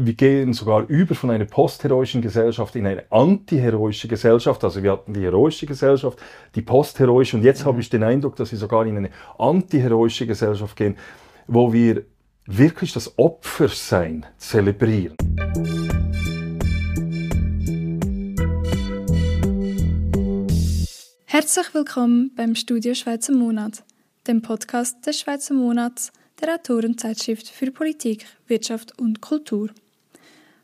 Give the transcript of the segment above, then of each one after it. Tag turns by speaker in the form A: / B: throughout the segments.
A: wir gehen sogar über von einer postheroischen Gesellschaft in eine antiheroische Gesellschaft. Also wir hatten die heroische Gesellschaft, die postheroische und jetzt mhm. habe ich den Eindruck, dass wir sogar in eine antiheroische Gesellschaft gehen, wo wir wirklich das Opfersein zelebrieren.
B: Herzlich willkommen beim Studio Schweizer Monat, dem Podcast des Schweizer Monats der Autorenzeitschrift für Politik, Wirtschaft und Kultur.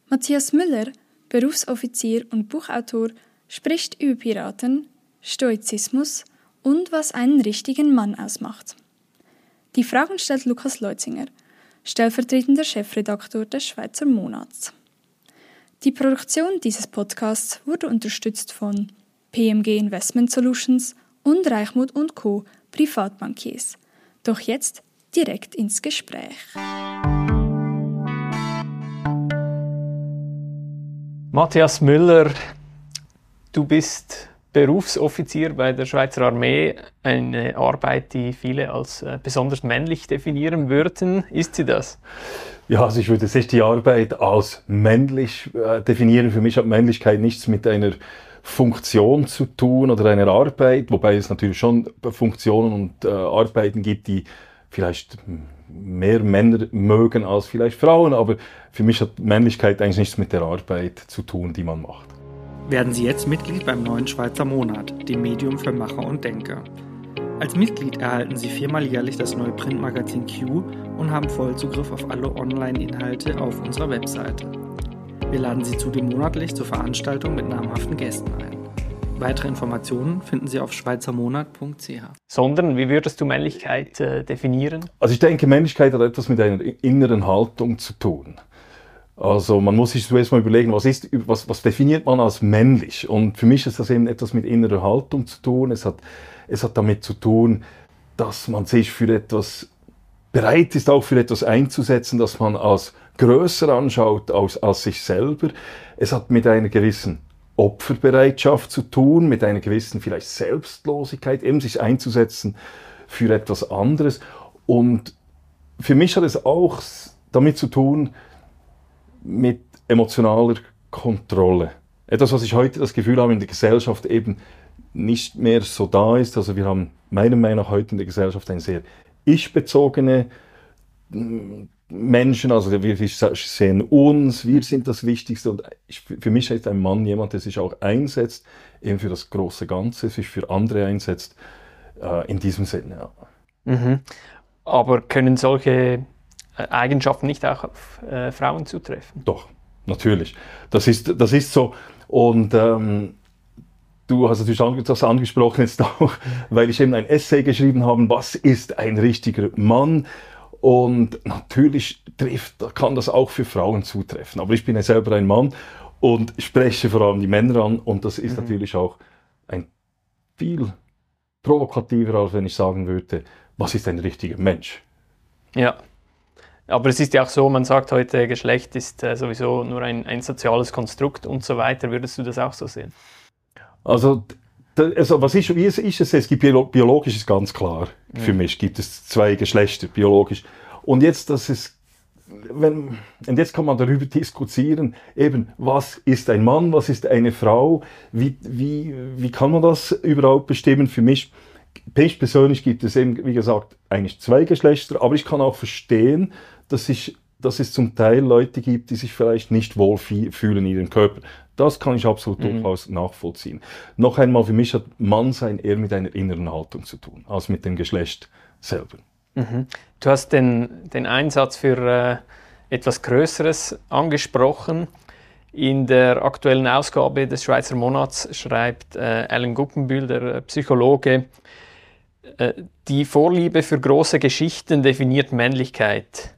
B: Matthias Müller, Berufsoffizier und Buchautor, spricht über Piraten, Stoizismus und was einen richtigen Mann ausmacht. Die Fragen stellt Lukas Leutzinger, stellvertretender Chefredaktor des Schweizer Monats. Die Produktion dieses Podcasts wurde unterstützt von PMG Investment Solutions und Reichmut Co. Privatbankiers. Doch jetzt direkt ins Gespräch.
C: Matthias Müller, du bist Berufsoffizier bei der Schweizer Armee, eine Arbeit, die viele als äh, besonders männlich definieren würden. Ist sie das?
A: Ja, also ich würde sich die Arbeit als männlich äh, definieren. Für mich hat Männlichkeit nichts mit einer Funktion zu tun oder einer Arbeit, wobei es natürlich schon Funktionen und äh, Arbeiten gibt, die vielleicht mehr Männer mögen als vielleicht Frauen, aber für mich hat Männlichkeit eigentlich nichts mit der Arbeit zu tun, die man macht.
D: Werden Sie jetzt Mitglied beim neuen Schweizer Monat, dem Medium für Macher und Denker. Als Mitglied erhalten Sie viermal jährlich das neue Printmagazin Q und haben Vollzugriff auf alle Online-Inhalte auf unserer Webseite. Wir laden Sie zudem monatlich zur Veranstaltung mit namhaften Gästen ein. Weitere Informationen finden Sie auf schweizermonat.ch.
C: Sondern, wie würdest du Männlichkeit äh, definieren?
A: Also ich denke, Männlichkeit hat etwas mit einer inneren Haltung zu tun. Also man muss sich zuerst mal überlegen, was, ist, was, was definiert man als männlich? Und für mich ist das eben etwas mit innerer Haltung zu tun. Es hat, es hat damit zu tun, dass man sich für etwas bereit ist, auch für etwas einzusetzen, das man als größer anschaut als, als sich selber. Es hat mit einer gewissen Opferbereitschaft zu tun, mit einer gewissen vielleicht Selbstlosigkeit, eben sich einzusetzen für etwas anderes. Und für mich hat es auch damit zu tun mit emotionaler Kontrolle. Etwas, was ich heute das Gefühl habe, in der Gesellschaft eben nicht mehr so da ist. Also wir haben meiner Meinung nach heute in der Gesellschaft eine sehr ich-bezogene Menschen, also wir sehen uns, wir sind das Wichtigste und ich, für mich ist ein Mann jemand, der sich auch einsetzt, eben für das große Ganze, sich für andere einsetzt, äh, in diesem Sinne. Ja.
C: Mhm. Aber können solche äh, Eigenschaften nicht auch auf äh, Frauen zutreffen?
A: Doch, natürlich. Das ist, das ist so und ähm, Du hast natürlich das angesprochen jetzt auch, weil ich eben ein Essay geschrieben habe, was ist ein richtiger Mann? Und natürlich trifft, kann das auch für Frauen zutreffen. Aber ich bin ja selber ein Mann und spreche vor allem die Männer an. Und das ist mhm. natürlich auch ein viel provokativer, als wenn ich sagen würde, was ist ein richtiger Mensch?
C: Ja. Aber es ist ja auch so, man sagt heute, Geschlecht ist äh, sowieso nur ein, ein soziales Konstrukt und so weiter. Würdest du das auch so sehen?
A: Also also was ist, wie ist, es? Es gibt biologisch ist ganz klar. Ja. Für mich gibt es zwei Geschlechter, biologisch. Und jetzt, dass es, wenn, und jetzt kann man darüber diskutieren, eben, was ist ein Mann, was ist eine Frau, wie, wie, wie kann man das überhaupt bestimmen? Für mich, mich persönlich gibt es eben, wie gesagt, eigentlich zwei Geschlechter, aber ich kann auch verstehen, dass ich dass es zum Teil Leute gibt, die sich vielleicht nicht wohl fühlen in ihrem Körper. Das kann ich absolut mhm. durchaus nachvollziehen. Noch einmal, für mich hat Mannsein eher mit einer inneren Haltung zu tun, als mit dem Geschlecht selber.
C: Mhm. Du hast den, den Einsatz für äh, etwas Größeres angesprochen. In der aktuellen Ausgabe des Schweizer Monats schreibt äh, Alan Guggenbühl, der äh, Psychologe, äh, die Vorliebe für große Geschichten definiert Männlichkeit.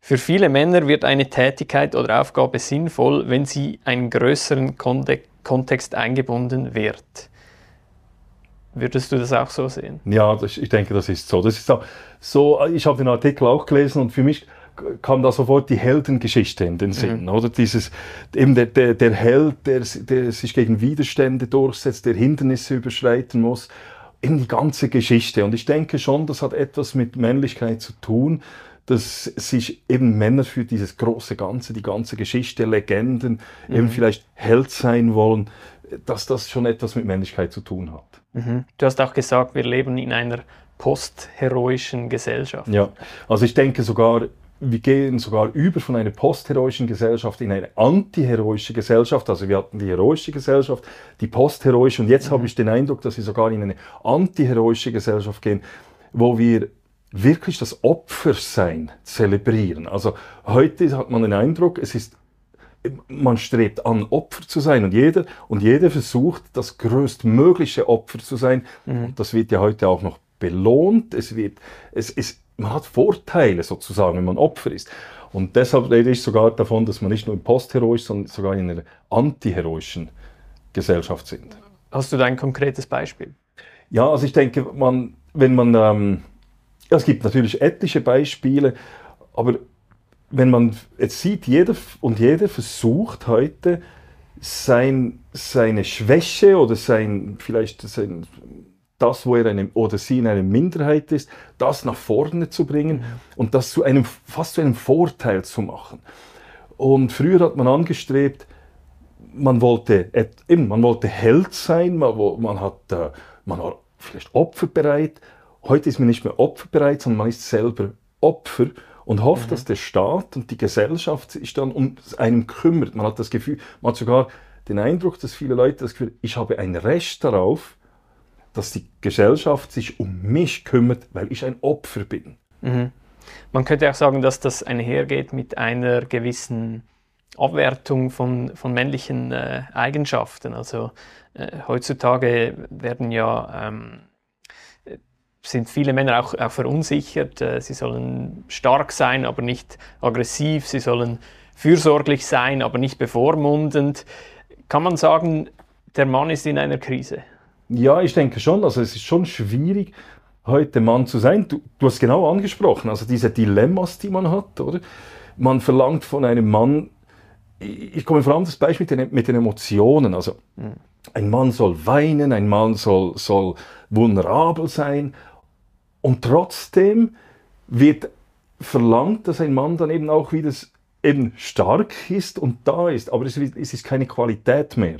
C: Für viele Männer wird eine Tätigkeit oder Aufgabe sinnvoll, wenn sie einen größeren Kontext eingebunden wird. Würdest du das auch so sehen?
A: Ja, das, ich denke, das ist so. Das ist so, so ich habe den Artikel auch gelesen und für mich kam da sofort die Heldengeschichte in den Sinn, mhm. oder? Dieses, eben der, der, der Held, der, der sich gegen Widerstände durchsetzt, der Hindernisse überschreiten muss, eben die ganze Geschichte. Und ich denke schon, das hat etwas mit Männlichkeit zu tun, dass sich eben Männer für dieses große Ganze, die ganze Geschichte, Legenden, mhm. eben vielleicht Held sein wollen, dass das schon etwas mit Männlichkeit zu tun hat.
C: Mhm. Du hast auch gesagt, wir leben in einer postheroischen Gesellschaft.
A: Ja, also ich denke sogar, wir gehen sogar über von einer postheroischen Gesellschaft in eine antiheroische Gesellschaft. Also wir hatten die heroische Gesellschaft, die postheroische und jetzt mhm. habe ich den Eindruck, dass wir sogar in eine antiheroische Gesellschaft gehen, wo wir wirklich das Opfersein zelebrieren. Also heute hat man den Eindruck, es ist man strebt an, Opfer zu sein und jeder und jeder versucht, das größtmögliche Opfer zu sein. Mhm. Das wird ja heute auch noch belohnt. Es wird, es ist, man hat Vorteile sozusagen, wenn man Opfer ist. Und deshalb rede ich sogar davon, dass man nicht nur im postheroischen, sondern sogar in einer antiheroischen Gesellschaft sind.
C: Hast du da ein konkretes Beispiel?
A: Ja, also ich denke, man, wenn man, ähm, ja, es gibt natürlich etliche Beispiele, aber wenn man jetzt sieht, jeder und jeder versucht heute sein, seine Schwäche oder sein, vielleicht sein, das, wo er eine, oder sie in einer Minderheit ist, das nach vorne zu bringen und das zu einem, fast zu einem Vorteil zu machen. Und früher hat man angestrebt, man wollte, eben, man wollte Held sein, man, man, hat, äh, man war vielleicht opferbereit. Heute ist man nicht mehr opferbereit, sondern man ist selber Opfer und hofft, mhm. dass der Staat und die Gesellschaft sich dann um einen kümmert. Man hat das Gefühl, man hat sogar den Eindruck, dass viele Leute das Gefühl, ich habe ein Recht darauf, dass die Gesellschaft sich um mich kümmert, weil ich ein Opfer bin.
C: Mhm. Man könnte auch sagen, dass das einhergeht mit einer gewissen Abwertung von, von männlichen äh, Eigenschaften. Also äh, heutzutage werden ja ähm, sind viele Männer auch, auch verunsichert. Äh, sie sollen stark sein, aber nicht aggressiv. Sie sollen fürsorglich sein, aber nicht bevormundend. Kann man sagen, der Mann ist in einer Krise?
A: Ja, ich denke schon. Also es ist schon schwierig, heute Mann zu sein. Du, du hast genau angesprochen, also diese Dilemmas, die man hat, oder? Man verlangt von einem Mann, ich komme vor allem das Beispiel mit den, mit den Emotionen. Also mhm. Ein Mann soll weinen, ein Mann soll, soll vulnerabel sein, und trotzdem wird verlangt, dass ein Mann dann eben auch wieder eben stark ist und da ist, aber es, ist keine Qualität mehr.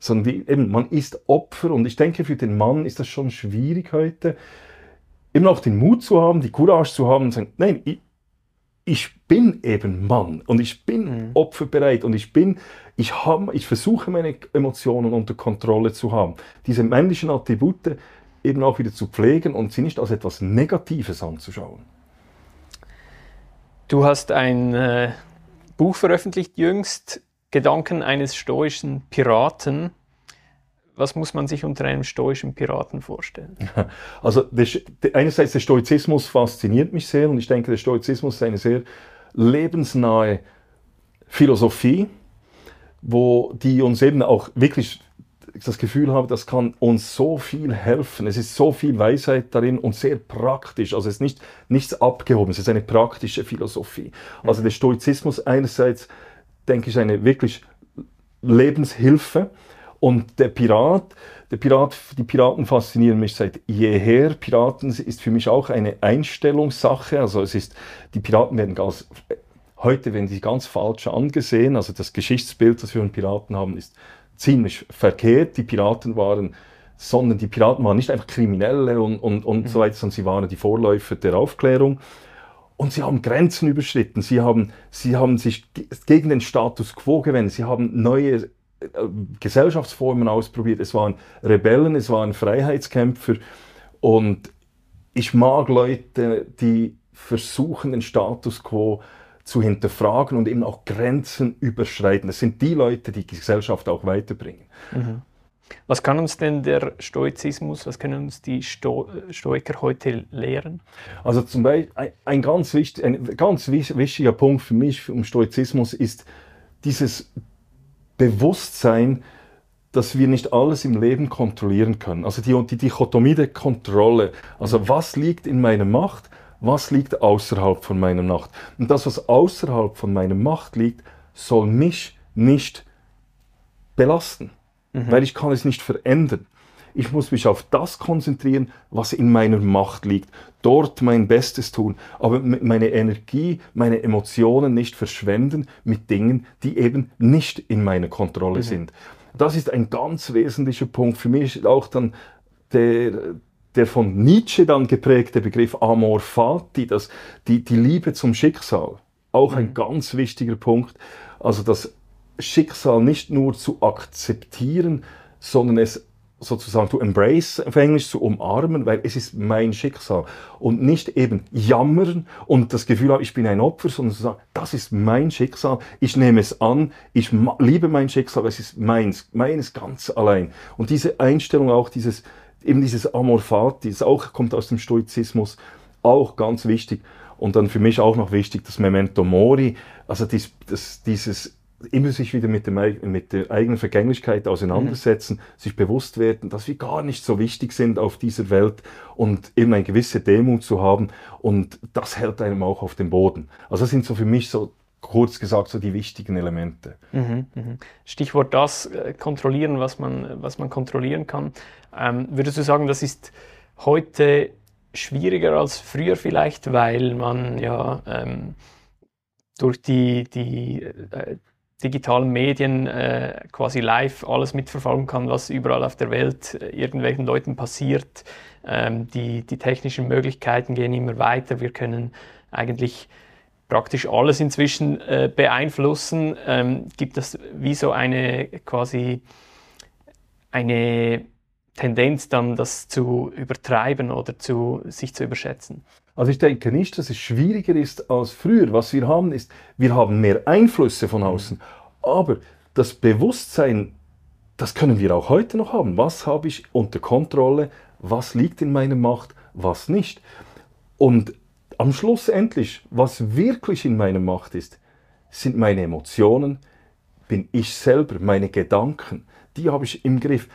A: Sondern wie, eben, man ist Opfer und ich denke, für den Mann ist das schon schwierig heute, eben auch den Mut zu haben, die Courage zu haben und zu sagen, nein, ich, ich bin eben Mann und ich bin mhm. opferbereit und ich bin, ich habe, ich versuche meine Emotionen unter Kontrolle zu haben. Diese männlichen Attribute, eben auch wieder zu pflegen und sie nicht als etwas Negatives anzuschauen.
C: Du hast ein äh, Buch veröffentlicht jüngst, Gedanken eines stoischen Piraten. Was muss man sich unter einem stoischen Piraten vorstellen?
A: Also der, einerseits der Stoizismus fasziniert mich sehr und ich denke, der Stoizismus ist eine sehr lebensnahe Philosophie, wo die uns eben auch wirklich das Gefühl habe, das kann uns so viel helfen. Es ist so viel Weisheit darin und sehr praktisch. Also es ist nicht, nichts abgehoben, es ist eine praktische Philosophie. Also der Stoizismus einerseits, denke ich, eine wirklich Lebenshilfe. Und der Pirat, der Pirat, die Piraten faszinieren mich seit jeher. Piraten ist für mich auch eine Einstellungssache. Also es ist, die Piraten werden ganz, heute werden sie ganz falsch angesehen. Also das Geschichtsbild, das wir von Piraten haben, ist ziemlich verkehrt. Die Piraten waren, sondern die Piraten waren nicht einfach Kriminelle und, und, und mhm. so weiter, sondern sie waren die Vorläufer der Aufklärung. Und sie haben Grenzen überschritten. Sie haben, sie haben sich gegen den Status quo gewendet. Sie haben neue Gesellschaftsformen ausprobiert. Es waren Rebellen, es waren Freiheitskämpfer. Und ich mag Leute, die versuchen, den Status quo zu hinterfragen und eben auch Grenzen überschreiten. Das sind die Leute, die die Gesellschaft auch weiterbringen.
C: Mhm. Was kann uns denn der Stoizismus, was können uns die Sto Stoiker heute lehren?
A: Also zum Beispiel ein, ein, ganz, wichtig, ein ganz wichtiger Punkt für mich im Stoizismus ist dieses Bewusstsein, dass wir nicht alles im Leben kontrollieren können. Also die, die Dichotomie der Kontrolle. Also was liegt in meiner Macht was liegt außerhalb von meiner Macht. Und das, was außerhalb von meiner Macht liegt, soll mich nicht belasten, mhm. weil ich kann es nicht verändern. Ich muss mich auf das konzentrieren, was in meiner Macht liegt. Dort mein Bestes tun. Aber meine Energie, meine Emotionen nicht verschwenden mit Dingen, die eben nicht in meiner Kontrolle mhm. sind. Das ist ein ganz wesentlicher Punkt. Für mich auch dann der, der von Nietzsche dann geprägte Begriff Amor Fati, das, die, die Liebe zum Schicksal. Auch ein mhm. ganz wichtiger Punkt. Also das Schicksal nicht nur zu akzeptieren, sondern es sozusagen zu embrace, auf Englisch zu umarmen, weil es ist mein Schicksal. Und nicht eben jammern und das Gefühl haben, ich bin ein Opfer, sondern zu sagen, das ist mein Schicksal, ich nehme es an, ich liebe mein Schicksal, es ist meins, meines ganz allein. Und diese Einstellung auch, dieses, eben dieses Amor Fati, das auch kommt aus dem Stoizismus, auch ganz wichtig. Und dann für mich auch noch wichtig, das Memento Mori, also dies, das, dieses immer sich wieder mit, dem, mit der eigenen Vergänglichkeit auseinandersetzen, mhm. sich bewusst werden, dass wir gar nicht so wichtig sind auf dieser Welt und eben eine gewisse Demut zu haben und das hält einem auch auf dem Boden. Also das sind so für mich so kurz gesagt so die wichtigen Elemente.
C: Mhm, mhm. Stichwort das, äh, kontrollieren, was man, was man kontrollieren kann. Ähm, würdest du sagen, das ist heute schwieriger als früher vielleicht, weil man ja ähm, durch die, die äh, digitalen Medien äh, quasi live alles mitverfolgen kann, was überall auf der Welt äh, irgendwelchen Leuten passiert. Ähm, die, die technischen Möglichkeiten gehen immer weiter. Wir können eigentlich praktisch alles inzwischen äh, beeinflussen. Ähm, gibt es wie so eine quasi eine Tendenz dann, das zu übertreiben oder zu, sich zu überschätzen?
A: Also ich denke nicht, dass es schwieriger ist als früher. Was wir haben, ist, wir haben mehr Einflüsse von außen. Aber das Bewusstsein, das können wir auch heute noch haben. Was habe ich unter Kontrolle? Was liegt in meiner Macht? Was nicht? Und am Schluss endlich, was wirklich in meiner Macht ist, sind meine Emotionen, bin ich selber, meine Gedanken. Die habe ich im Griff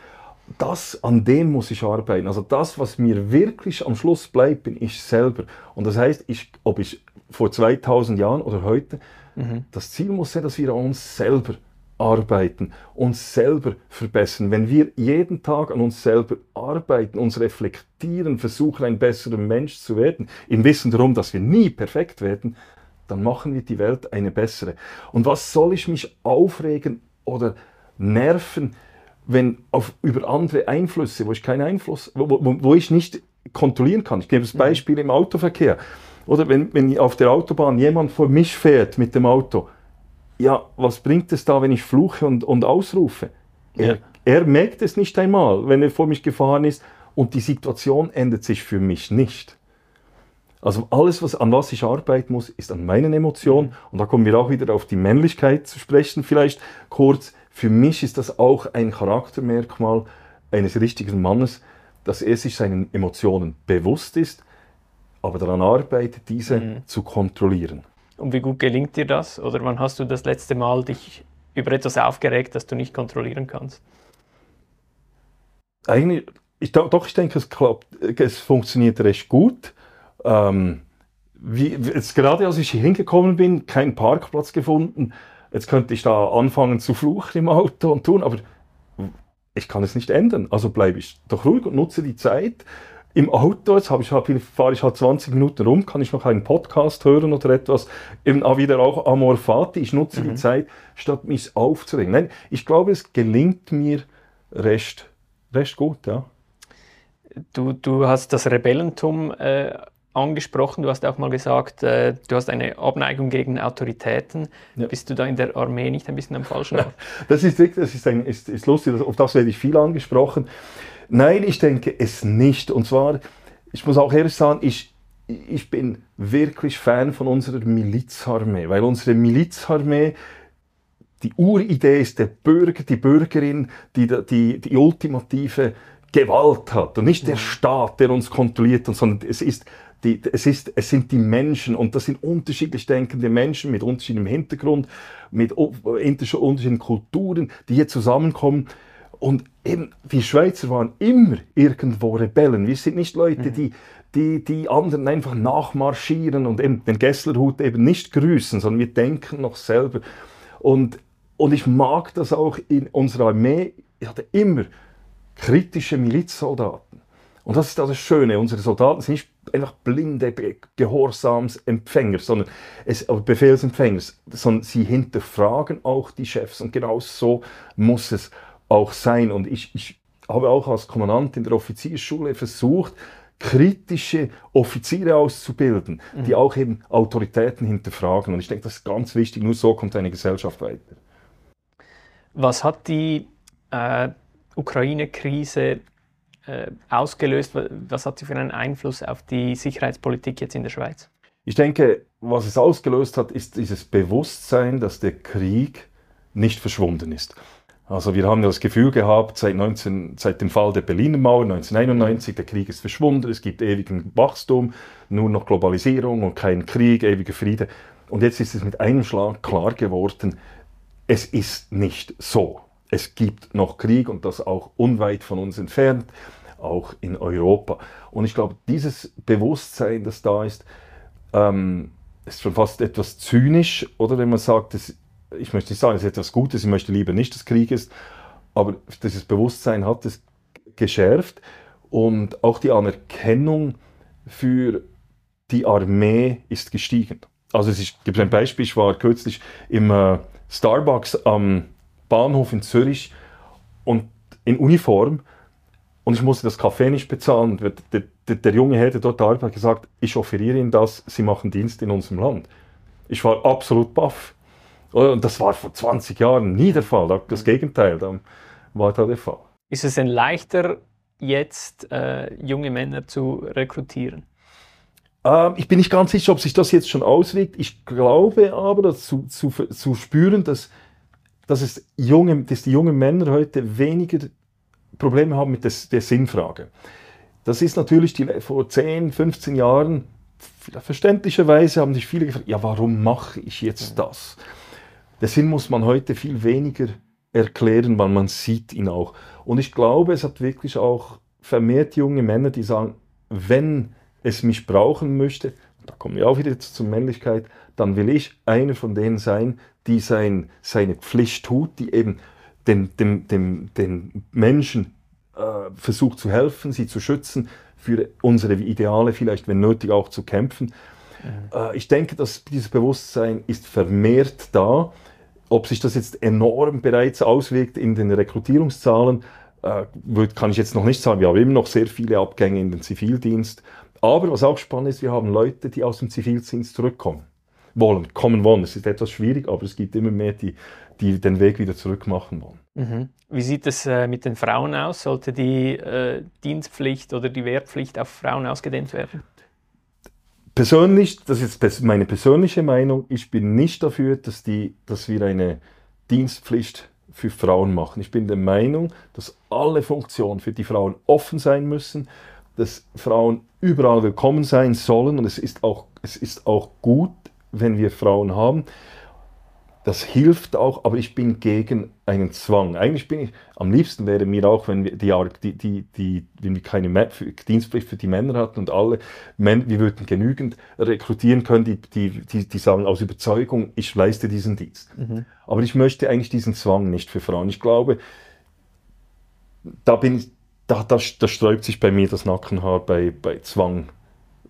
A: das, an dem muss ich arbeiten. Also das, was mir wirklich am Schluss bleibt, bin ich selber. Und das heißt, ich, ob ich vor 2000 Jahren oder heute, mhm. das Ziel muss sein, dass wir an uns selber arbeiten, uns selber verbessern. Wenn wir jeden Tag an uns selber arbeiten, uns reflektieren, versuchen, ein besserer Mensch zu werden, im Wissen darum, dass wir nie perfekt werden, dann machen wir die Welt eine bessere. Und was soll ich mich aufregen oder nerven, wenn auf, über andere Einflüsse, wo ich keinen Einfluss, wo, wo, wo ich nicht kontrollieren kann. Ich gebe das mhm. Beispiel im Autoverkehr. Oder wenn, wenn auf der Autobahn jemand vor mich fährt mit dem Auto, ja, was bringt es da, wenn ich fluche und, und ausrufe? Ja. Er, er merkt es nicht einmal, wenn er vor mich gefahren ist und die Situation ändert sich für mich nicht. Also alles, was, an was ich arbeiten muss, ist an meinen Emotionen. Mhm. Und da kommen wir auch wieder auf die Männlichkeit zu sprechen, vielleicht kurz. Für mich ist das auch ein Charaktermerkmal eines richtigen Mannes, dass er sich seinen Emotionen bewusst ist, aber daran arbeitet, diese mhm. zu kontrollieren.
C: Und wie gut gelingt dir das? Oder wann hast du das letzte Mal dich über etwas aufgeregt, das du nicht kontrollieren kannst?
A: Eigentlich, ich, doch, ich denke, es klappt, es funktioniert recht gut. Ähm, wie, jetzt gerade als ich hier hingekommen bin, keinen Parkplatz gefunden, Jetzt könnte ich da anfangen zu fluchen im Auto und tun, aber ich kann es nicht ändern. Also bleibe ich doch ruhig und nutze die Zeit im Auto. Jetzt ich halt, fahre ich halt 20 Minuten rum, kann ich noch einen Podcast hören oder etwas. Eben auch wieder auch Amor Fati. Ich nutze mhm. die Zeit, statt mich aufzuregen. Nein, ich glaube, es gelingt mir recht, recht gut, ja.
C: Du, du hast das Rebellentum äh, angesprochen. Du hast auch mal gesagt, äh, du hast eine Abneigung gegen Autoritäten. Ja. Bist du da in der Armee nicht ein bisschen am falschen Ort?
A: das ist, das ist, ein, ist, ist lustig, auf das werde ich viel angesprochen. Nein, ich denke es nicht. Und zwar, ich muss auch ehrlich sagen, ich, ich bin wirklich Fan von unserer Milizarmee, weil unsere Milizarmee die Uridee ist der Bürger, die Bürgerin, die die, die ultimative Gewalt hat und nicht der Staat, der uns kontrolliert, sondern es ist die, es, ist, es sind die Menschen und das sind unterschiedlich denkende Menschen mit unterschiedlichem Hintergrund, mit unterschiedlichen Kulturen, die hier zusammenkommen. Und eben, wir Schweizer waren immer irgendwo Rebellen. Wir sind nicht Leute, mhm. die, die die anderen einfach nachmarschieren und eben den Gesslerhut eben nicht grüßen, sondern wir denken noch selber. Und, und ich mag das auch in unserer Armee. Ich hatte immer kritische Milizsoldaten. Und das ist das Schöne. Unsere Soldaten sind nicht einfach blinde Gehorsamsempfänger, sondern es, Befehlsempfänger, sondern sie hinterfragen auch die Chefs. Und genau so muss es auch sein. Und ich, ich habe auch als Kommandant in der Offiziersschule versucht, kritische Offiziere auszubilden, mhm. die auch eben Autoritäten hinterfragen. Und ich denke, das ist ganz wichtig. Nur so kommt eine Gesellschaft weiter.
C: Was hat die äh, Ukraine-Krise äh, ausgelöst? Was hat sie für einen Einfluss auf die Sicherheitspolitik jetzt in der Schweiz?
A: Ich denke, was es ausgelöst hat, ist dieses Bewusstsein, dass der Krieg nicht verschwunden ist. Also wir haben das Gefühl gehabt, seit, 19, seit dem Fall der Berliner Mauer 1991, der Krieg ist verschwunden, es gibt ewigen Wachstum, nur noch Globalisierung und kein Krieg, ewiger Friede. Und jetzt ist es mit einem Schlag klar geworden, es ist nicht so. Es gibt noch Krieg und das auch unweit von uns entfernt, auch in Europa. Und ich glaube, dieses Bewusstsein, das da ist, ähm, ist schon fast etwas zynisch, oder wenn man sagt, es ich möchte nicht sagen, es ist etwas Gutes, ich möchte lieber nicht, dass Krieg ist, aber dieses Bewusstsein hat es geschärft und auch die Anerkennung für die Armee ist gestiegen. Also es ist, gibt ein Beispiel, ich war kürzlich im äh, Starbucks am Bahnhof in Zürich und in Uniform und ich musste das Kaffee nicht bezahlen. Der, der, der junge Herr, der dort arbeitet, hat gesagt, ich offeriere Ihnen das, Sie machen Dienst in unserem Land. Ich war absolut baff. Und das war vor 20 Jahren nie der Fall. Das. Gegenteil, war da der Fall.
C: Ist es denn leichter, jetzt äh, junge Männer zu rekrutieren?
A: Ähm, ich bin nicht ganz sicher, ob sich das jetzt schon auswirkt. Ich glaube aber, dass zu, zu, zu spüren, dass, dass, es junge, dass die jungen Männer heute weniger Probleme haben mit des, der Sinnfrage. Das ist natürlich die, vor 10, 15 Jahren, verständlicherweise haben sich viele gefragt, ja, warum mache ich jetzt das? Der Sinn muss man heute viel weniger erklären, weil man sieht ihn auch. Und ich glaube, es hat wirklich auch vermehrt junge Männer, die sagen, wenn es mich brauchen möchte, da kommen wir auch wieder zur Männlichkeit, dann will ich einer von denen sein, die sein, seine Pflicht tut, die eben den, dem, dem, den Menschen äh, versucht zu helfen, sie zu schützen, für unsere Ideale vielleicht, wenn nötig, auch zu kämpfen. Äh, ich denke, dass dieses Bewusstsein ist vermehrt da. Ob sich das jetzt enorm bereits auswirkt in den Rekrutierungszahlen, äh, kann ich jetzt noch nicht sagen. Wir haben immer noch sehr viele Abgänge in den Zivildienst. Aber was auch spannend ist, wir haben Leute, die aus dem Zivildienst zurückkommen wollen, kommen wollen. Es ist etwas schwierig, aber es gibt immer mehr, die, die den Weg wieder zurück machen wollen.
C: Mhm. Wie sieht es äh, mit den Frauen aus? Sollte die äh, Dienstpflicht oder die Wehrpflicht auf Frauen ausgedehnt werden?
A: persönlich, das ist meine persönliche Meinung, ich bin nicht dafür, dass, die, dass wir eine Dienstpflicht für Frauen machen. Ich bin der Meinung, dass alle Funktionen für die Frauen offen sein müssen, dass Frauen überall willkommen sein sollen und es ist auch, es ist auch gut, wenn wir Frauen haben. Das hilft auch, aber ich bin gegen einen Zwang. Eigentlich bin ich, am liebsten wäre mir auch, wenn wir, die, die, die, wenn wir keine Dienstpflicht für die Männer hatten und alle Männer, wir würden genügend rekrutieren können, die, die, die, die sagen aus Überzeugung, ich leiste diesen Dienst. Mhm. Aber ich möchte eigentlich diesen Zwang nicht für Frauen. Ich glaube, da bin ich, da, da, da sträubt sich bei mir das Nackenhaar bei, bei Zwang,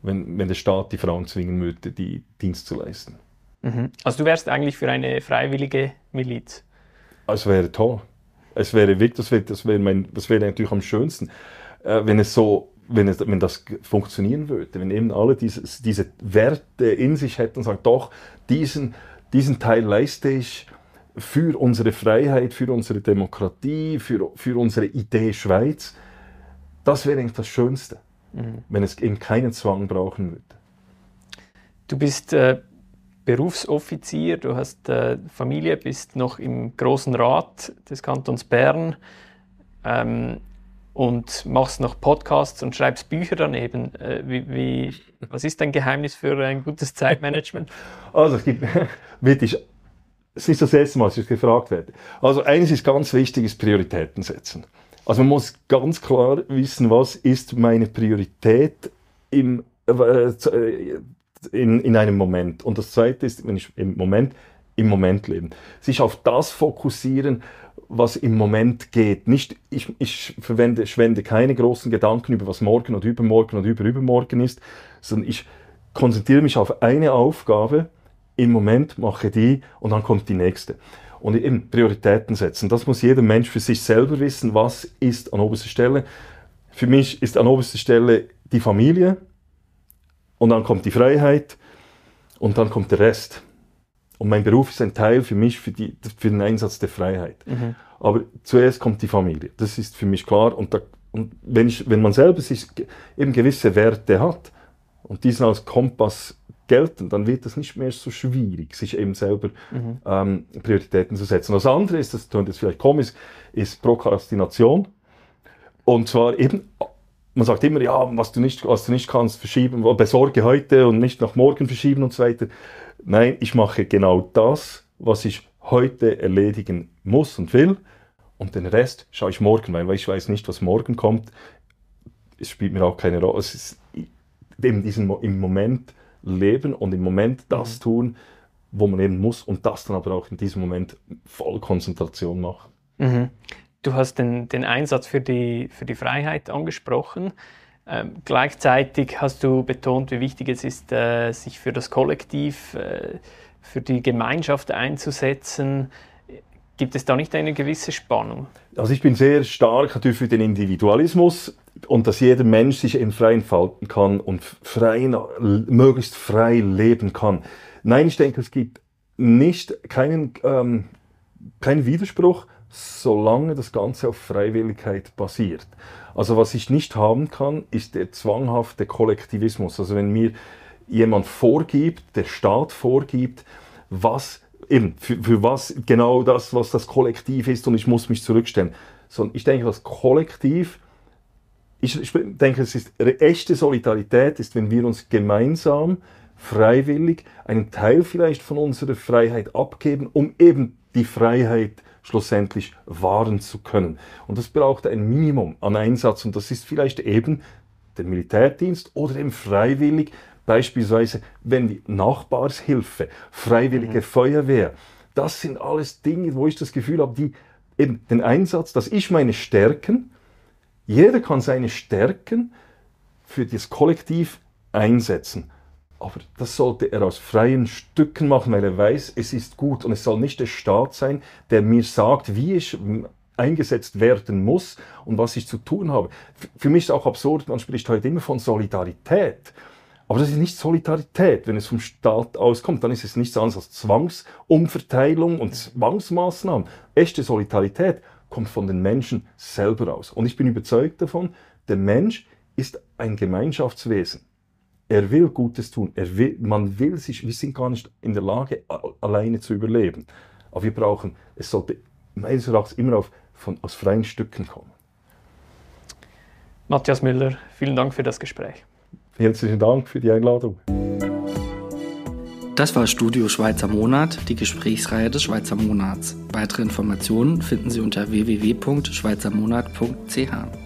A: wenn, wenn der Staat die Frauen zwingen würde, die Dienst zu leisten.
C: Mhm. Also du wärst eigentlich für eine freiwillige Miliz?
A: Es wäre toll. Es wäre wirklich, das wäre, das wäre, mein, das wäre natürlich am schönsten, äh, wenn es so, wenn, es, wenn das funktionieren würde, wenn eben alle dieses, diese Werte in sich hätten und sagen, doch, diesen, diesen Teil leiste ich für unsere Freiheit, für unsere Demokratie, für, für unsere Idee Schweiz. Das wäre eigentlich das Schönste, mhm. wenn es eben keinen Zwang brauchen würde.
C: Du bist äh, Berufsoffizier, du hast äh, Familie, bist noch im Großen Rat des Kantons Bern ähm, und machst noch Podcasts und schreibst Bücher daneben. Äh, wie, wie, was ist dein Geheimnis für ein gutes Zeitmanagement?
A: Also es gibt wirklich, es ist das erste Mal, dass ich gefragt werde. Also eines ist ganz wichtig, ist Prioritäten setzen. Also man muss ganz klar wissen, was ist meine Priorität im, äh, in, in einem Moment. Und das Zweite ist, wenn ich im Moment im Moment leben. Sich auf das fokussieren, was im Moment geht. Nicht, ich, ich verwende, schwende keine großen Gedanken über was morgen oder übermorgen oder überübermorgen ist, sondern ich konzentriere mich auf eine Aufgabe, im Moment mache die und dann kommt die nächste. Und eben Prioritäten setzen. Das muss jeder Mensch für sich selber wissen, was ist an oberster Stelle. Für mich ist an oberster Stelle die Familie und dann kommt die Freiheit und dann kommt der Rest. Und mein Beruf ist ein Teil für mich, für, die, für den Einsatz der Freiheit. Mhm. Aber zuerst kommt die Familie. Das ist für mich klar. Und, da, und wenn, ich, wenn man selber sich eben gewisse Werte hat und diesen als Kompass gelten, dann wird es nicht mehr so schwierig, sich eben selber mhm. ähm, Prioritäten zu setzen. Das andere ist, das klingt jetzt vielleicht komisch, ist Prokrastination. Und zwar eben, man sagt immer, ja, was du nicht, was du nicht kannst, verschieben, besorge heute und nicht nach morgen verschieben und so weiter. Nein, ich mache genau das, was ich heute erledigen muss und will. Und den Rest schaue ich morgen, weil ich weiß nicht, was morgen kommt. Es spielt mir auch keine Rolle. Es ist eben diesen, im Moment leben und im Moment das mhm. tun, wo man eben muss und das dann aber auch in diesem Moment voll Konzentration machen.
C: Mhm. Du hast den, den Einsatz für die, für die Freiheit angesprochen. Ähm, gleichzeitig hast du betont, wie wichtig es ist, äh, sich für das Kollektiv, äh, für die Gemeinschaft einzusetzen. Gibt es da nicht eine gewisse Spannung?
A: Also ich bin sehr stark natürlich für den Individualismus und dass jeder Mensch sich eben frei entfalten kann und frei, möglichst frei leben kann. Nein, ich denke, es gibt nicht keinen, ähm, keinen Widerspruch, solange das Ganze auf Freiwilligkeit basiert. Also was ich nicht haben kann, ist der zwanghafte Kollektivismus. Also wenn mir jemand vorgibt, der Staat vorgibt, was eben für, für was genau das, was das Kollektiv ist und ich muss mich zurückstellen. Sondern ich denke, das Kollektiv, ich, ich denke, es ist echte Solidarität, ist, wenn wir uns gemeinsam, freiwillig einen Teil vielleicht von unserer Freiheit abgeben, um eben die Freiheit schlussendlich wahren zu können. Und das braucht ein Minimum an Einsatz und das ist vielleicht eben der Militärdienst oder eben freiwillig, beispielsweise wenn die Nachbarshilfe, freiwillige mhm. Feuerwehr. Das sind alles Dinge, wo ich das Gefühl habe, die eben den Einsatz, dass ich meine Stärken, jeder kann seine Stärken für das Kollektiv einsetzen. Aber das sollte er aus freien Stücken machen, weil er weiß, es ist gut. Und es soll nicht der Staat sein, der mir sagt, wie ich eingesetzt werden muss und was ich zu tun habe. Für mich ist es auch absurd, man spricht heute immer von Solidarität. Aber das ist nicht Solidarität, wenn es vom Staat auskommt. Dann ist es nichts anderes als Zwangsumverteilung und Zwangsmaßnahmen. Echte Solidarität kommt von den Menschen selber aus. Und ich bin überzeugt davon, der Mensch ist ein Gemeinschaftswesen. Er will Gutes tun. Er will, man will sich, wir sind gar nicht in der Lage, alleine zu überleben. Aber wir brauchen, es sollte meines Erachtens immer auf, von, aus freien Stücken kommen.
C: Matthias Müller, vielen Dank für das Gespräch.
A: Herzlichen Dank für die Einladung.
D: Das war Studio Schweizer Monat, die Gesprächsreihe des Schweizer Monats. Weitere Informationen finden Sie unter www.schweizermonat.ch.